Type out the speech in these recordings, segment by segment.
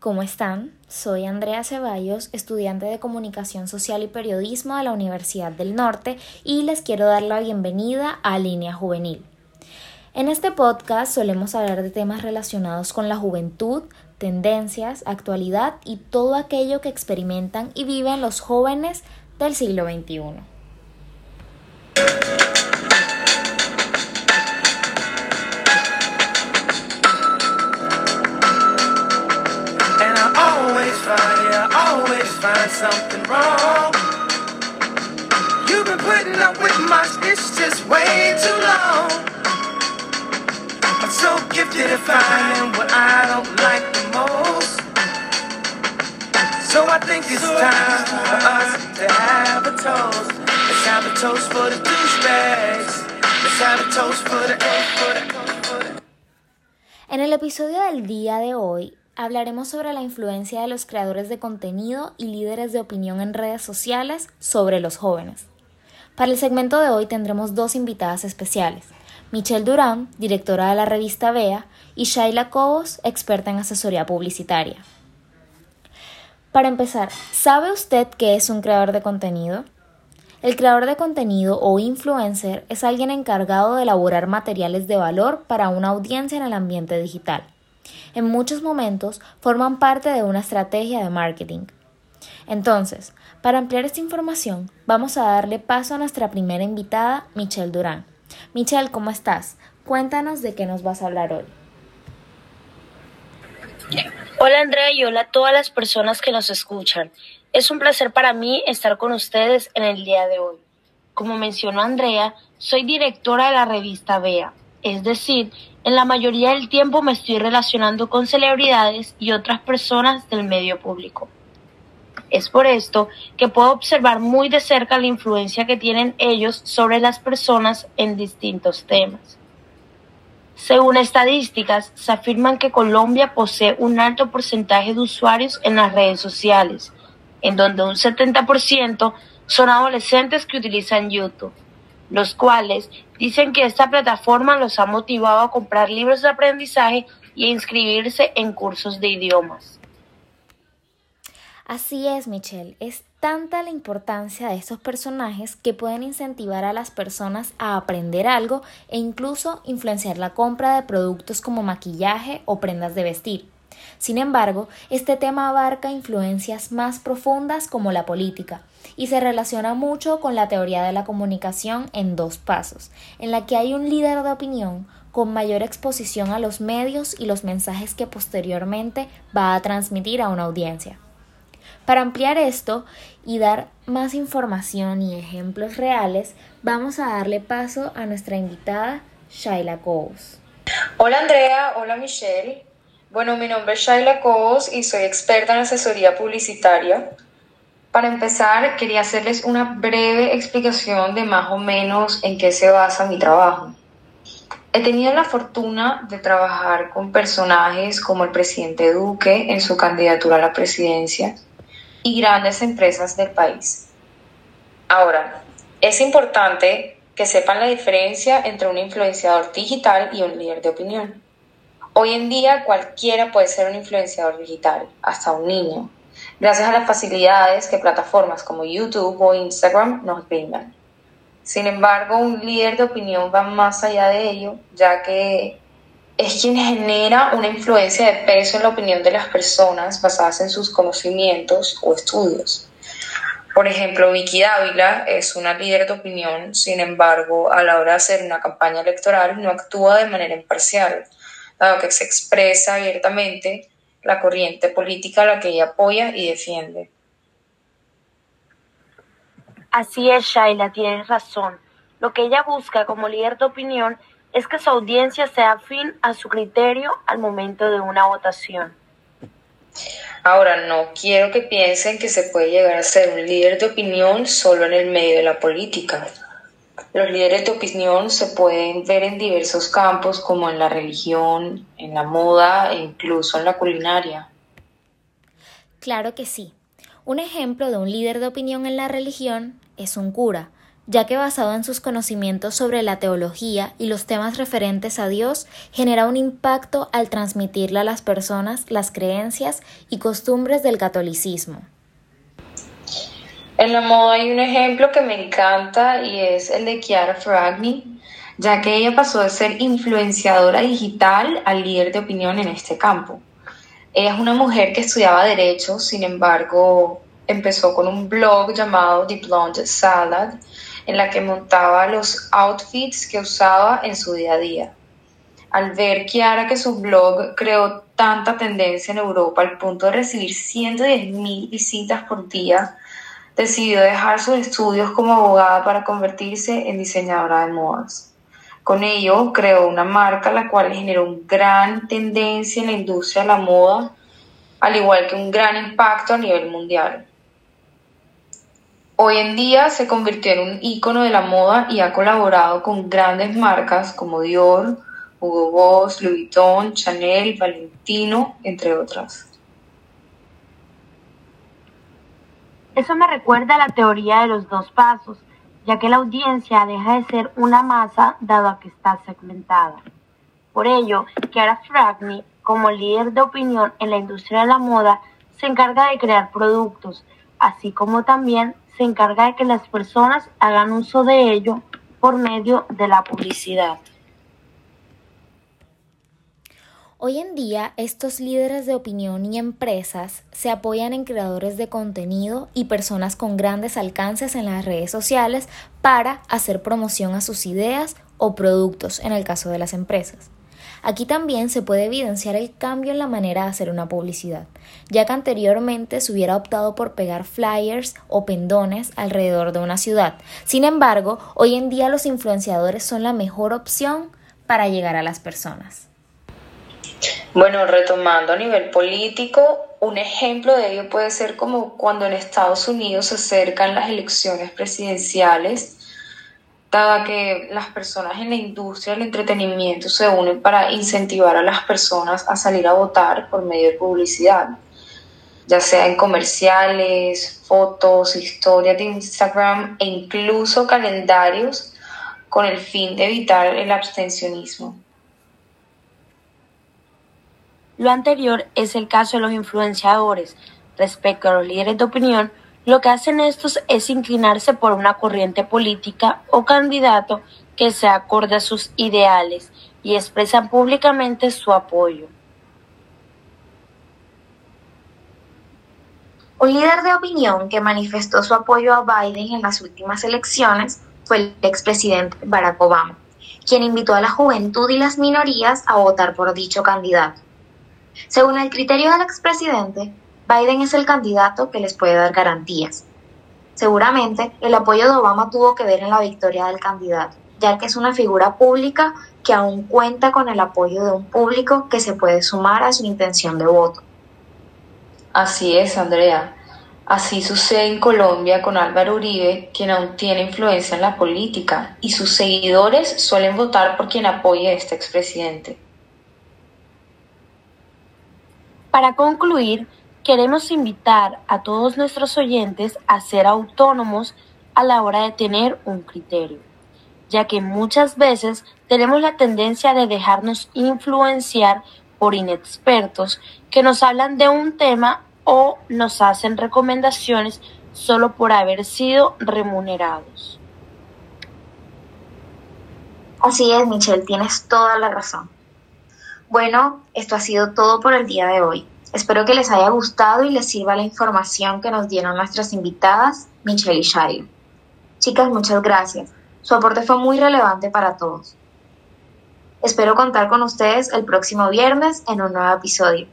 ¿cómo están? Soy Andrea Ceballos, estudiante de Comunicación Social y Periodismo de la Universidad del Norte y les quiero dar la bienvenida a Línea Juvenil. En este podcast solemos hablar de temas relacionados con la juventud, tendencias, actualidad y todo aquello que experimentan y viven los jóvenes del siglo XXI. Something wrong. You've been putting up with my it's just way too long. I'm so gifted at finding what I don't like the most. So I think it's time for us to have a toast. Let's have a toast for the douchebags. Let's have a toast for the, for the, for the. En el episodio del día de hoy hablaremos sobre la influencia de los creadores de contenido y líderes de opinión en redes sociales sobre los jóvenes. Para el segmento de hoy tendremos dos invitadas especiales, Michelle Durán, directora de la revista Bea, y Shaila Cobos, experta en asesoría publicitaria. Para empezar, ¿sabe usted qué es un creador de contenido? El creador de contenido o influencer es alguien encargado de elaborar materiales de valor para una audiencia en el ambiente digital en muchos momentos forman parte de una estrategia de marketing. Entonces, para ampliar esta información, vamos a darle paso a nuestra primera invitada, Michelle Durán. Michelle, ¿cómo estás? Cuéntanos de qué nos vas a hablar hoy. Hola Andrea y hola a todas las personas que nos escuchan. Es un placer para mí estar con ustedes en el día de hoy. Como mencionó Andrea, soy directora de la revista Bea, es decir, en la mayoría del tiempo me estoy relacionando con celebridades y otras personas del medio público. Es por esto que puedo observar muy de cerca la influencia que tienen ellos sobre las personas en distintos temas. Según estadísticas, se afirman que Colombia posee un alto porcentaje de usuarios en las redes sociales, en donde un 70% son adolescentes que utilizan YouTube los cuales dicen que esta plataforma los ha motivado a comprar libros de aprendizaje y a inscribirse en cursos de idiomas. Así es, Michelle. Es tanta la importancia de estos personajes que pueden incentivar a las personas a aprender algo e incluso influenciar la compra de productos como maquillaje o prendas de vestir. Sin embargo, este tema abarca influencias más profundas como la política y se relaciona mucho con la teoría de la comunicación en dos pasos, en la que hay un líder de opinión con mayor exposición a los medios y los mensajes que posteriormente va a transmitir a una audiencia. Para ampliar esto y dar más información y ejemplos reales, vamos a darle paso a nuestra invitada Shaila Coles. Hola Andrea, hola Michelle. Bueno, mi nombre es Shaila Cobos y soy experta en asesoría publicitaria. Para empezar, quería hacerles una breve explicación de más o menos en qué se basa mi trabajo. He tenido la fortuna de trabajar con personajes como el presidente Duque en su candidatura a la presidencia y grandes empresas del país. Ahora, es importante que sepan la diferencia entre un influenciador digital y un líder de opinión. Hoy en día cualquiera puede ser un influenciador digital, hasta un niño, gracias a las facilidades que plataformas como YouTube o Instagram nos brindan. Sin embargo, un líder de opinión va más allá de ello, ya que es quien genera una influencia de peso en la opinión de las personas basadas en sus conocimientos o estudios. Por ejemplo, Vicky Dávila es una líder de opinión, sin embargo, a la hora de hacer una campaña electoral no actúa de manera imparcial, dado que se expresa abiertamente la corriente política a la que ella apoya y defiende. Así es, Shaila, tienes razón. Lo que ella busca como líder de opinión es que su audiencia sea afín a su criterio al momento de una votación. Ahora, no quiero que piensen que se puede llegar a ser un líder de opinión solo en el medio de la política. Los líderes de opinión se pueden ver en diversos campos como en la religión, en la moda e incluso en la culinaria. Claro que sí. Un ejemplo de un líder de opinión en la religión es un cura, ya que basado en sus conocimientos sobre la teología y los temas referentes a Dios, genera un impacto al transmitirle a las personas las creencias y costumbres del catolicismo. En la moda hay un ejemplo que me encanta y es el de Chiara Ferragni, ya que ella pasó de ser influenciadora digital al líder de opinión en este campo. Ella es una mujer que estudiaba derecho, sin embargo, empezó con un blog llamado The Blonde Salad, en la que montaba los outfits que usaba en su día a día. Al ver Chiara que su blog creó tanta tendencia en Europa al punto de recibir 110.000 visitas por día, decidió dejar sus estudios como abogada para convertirse en diseñadora de modas. Con ello creó una marca la cual generó una gran tendencia en la industria de la moda, al igual que un gran impacto a nivel mundial. Hoy en día se convirtió en un ícono de la moda y ha colaborado con grandes marcas como Dior, Hugo Boss, Louis Vuitton, Chanel, Valentino, entre otras. Eso me recuerda a la teoría de los dos pasos, ya que la audiencia deja de ser una masa dado que está segmentada. Por ello, Chiara Fragni, como líder de opinión en la industria de la moda, se encarga de crear productos, así como también se encarga de que las personas hagan uso de ello por medio de la publicidad. Hoy en día, estos líderes de opinión y empresas se apoyan en creadores de contenido y personas con grandes alcances en las redes sociales para hacer promoción a sus ideas o productos en el caso de las empresas. Aquí también se puede evidenciar el cambio en la manera de hacer una publicidad, ya que anteriormente se hubiera optado por pegar flyers o pendones alrededor de una ciudad. Sin embargo, hoy en día los influenciadores son la mejor opción para llegar a las personas. Bueno, retomando a nivel político, un ejemplo de ello puede ser como cuando en Estados Unidos se acercan las elecciones presidenciales, dada que las personas en la industria del entretenimiento se unen para incentivar a las personas a salir a votar por medio de publicidad, ya sea en comerciales, fotos, historias de Instagram e incluso calendarios con el fin de evitar el abstencionismo. Lo anterior es el caso de los influenciadores. Respecto a los líderes de opinión, lo que hacen estos es inclinarse por una corriente política o candidato que se acorde a sus ideales y expresan públicamente su apoyo. Un líder de opinión que manifestó su apoyo a Biden en las últimas elecciones fue el expresidente Barack Obama, quien invitó a la juventud y las minorías a votar por dicho candidato. Según el criterio del expresidente, Biden es el candidato que les puede dar garantías. Seguramente, el apoyo de Obama tuvo que ver en la victoria del candidato, ya que es una figura pública que aún cuenta con el apoyo de un público que se puede sumar a su intención de voto. Así es, Andrea. Así sucede en Colombia con Álvaro Uribe, quien aún tiene influencia en la política, y sus seguidores suelen votar por quien apoye a este expresidente. Para concluir, queremos invitar a todos nuestros oyentes a ser autónomos a la hora de tener un criterio, ya que muchas veces tenemos la tendencia de dejarnos influenciar por inexpertos que nos hablan de un tema o nos hacen recomendaciones solo por haber sido remunerados. Así es, Michelle, tienes toda la razón. Bueno, esto ha sido todo por el día de hoy. Espero que les haya gustado y les sirva la información que nos dieron nuestras invitadas, Michelle y Shari. Chicas, muchas gracias. Su aporte fue muy relevante para todos. Espero contar con ustedes el próximo viernes en un nuevo episodio.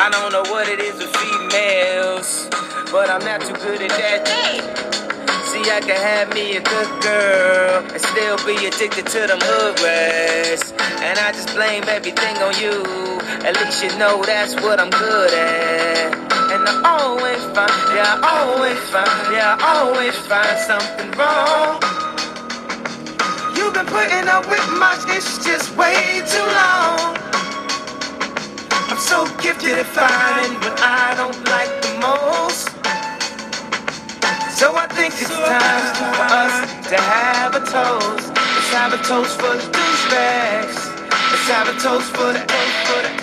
I don't know what it is with females, but I'm not too good at that. See, I can have me a good girl and still be addicted to them hood rats. And I just blame everything on you. At least you know that's what I'm good at. And I always find, yeah, I always find, yeah, I always find something wrong. You've been putting up with my it's just way too long. I'm so gifted at finding what I don't like the most think it's time for us to have a toast. Let's have a toast for the douchebags. Let's have a toast for the A, for the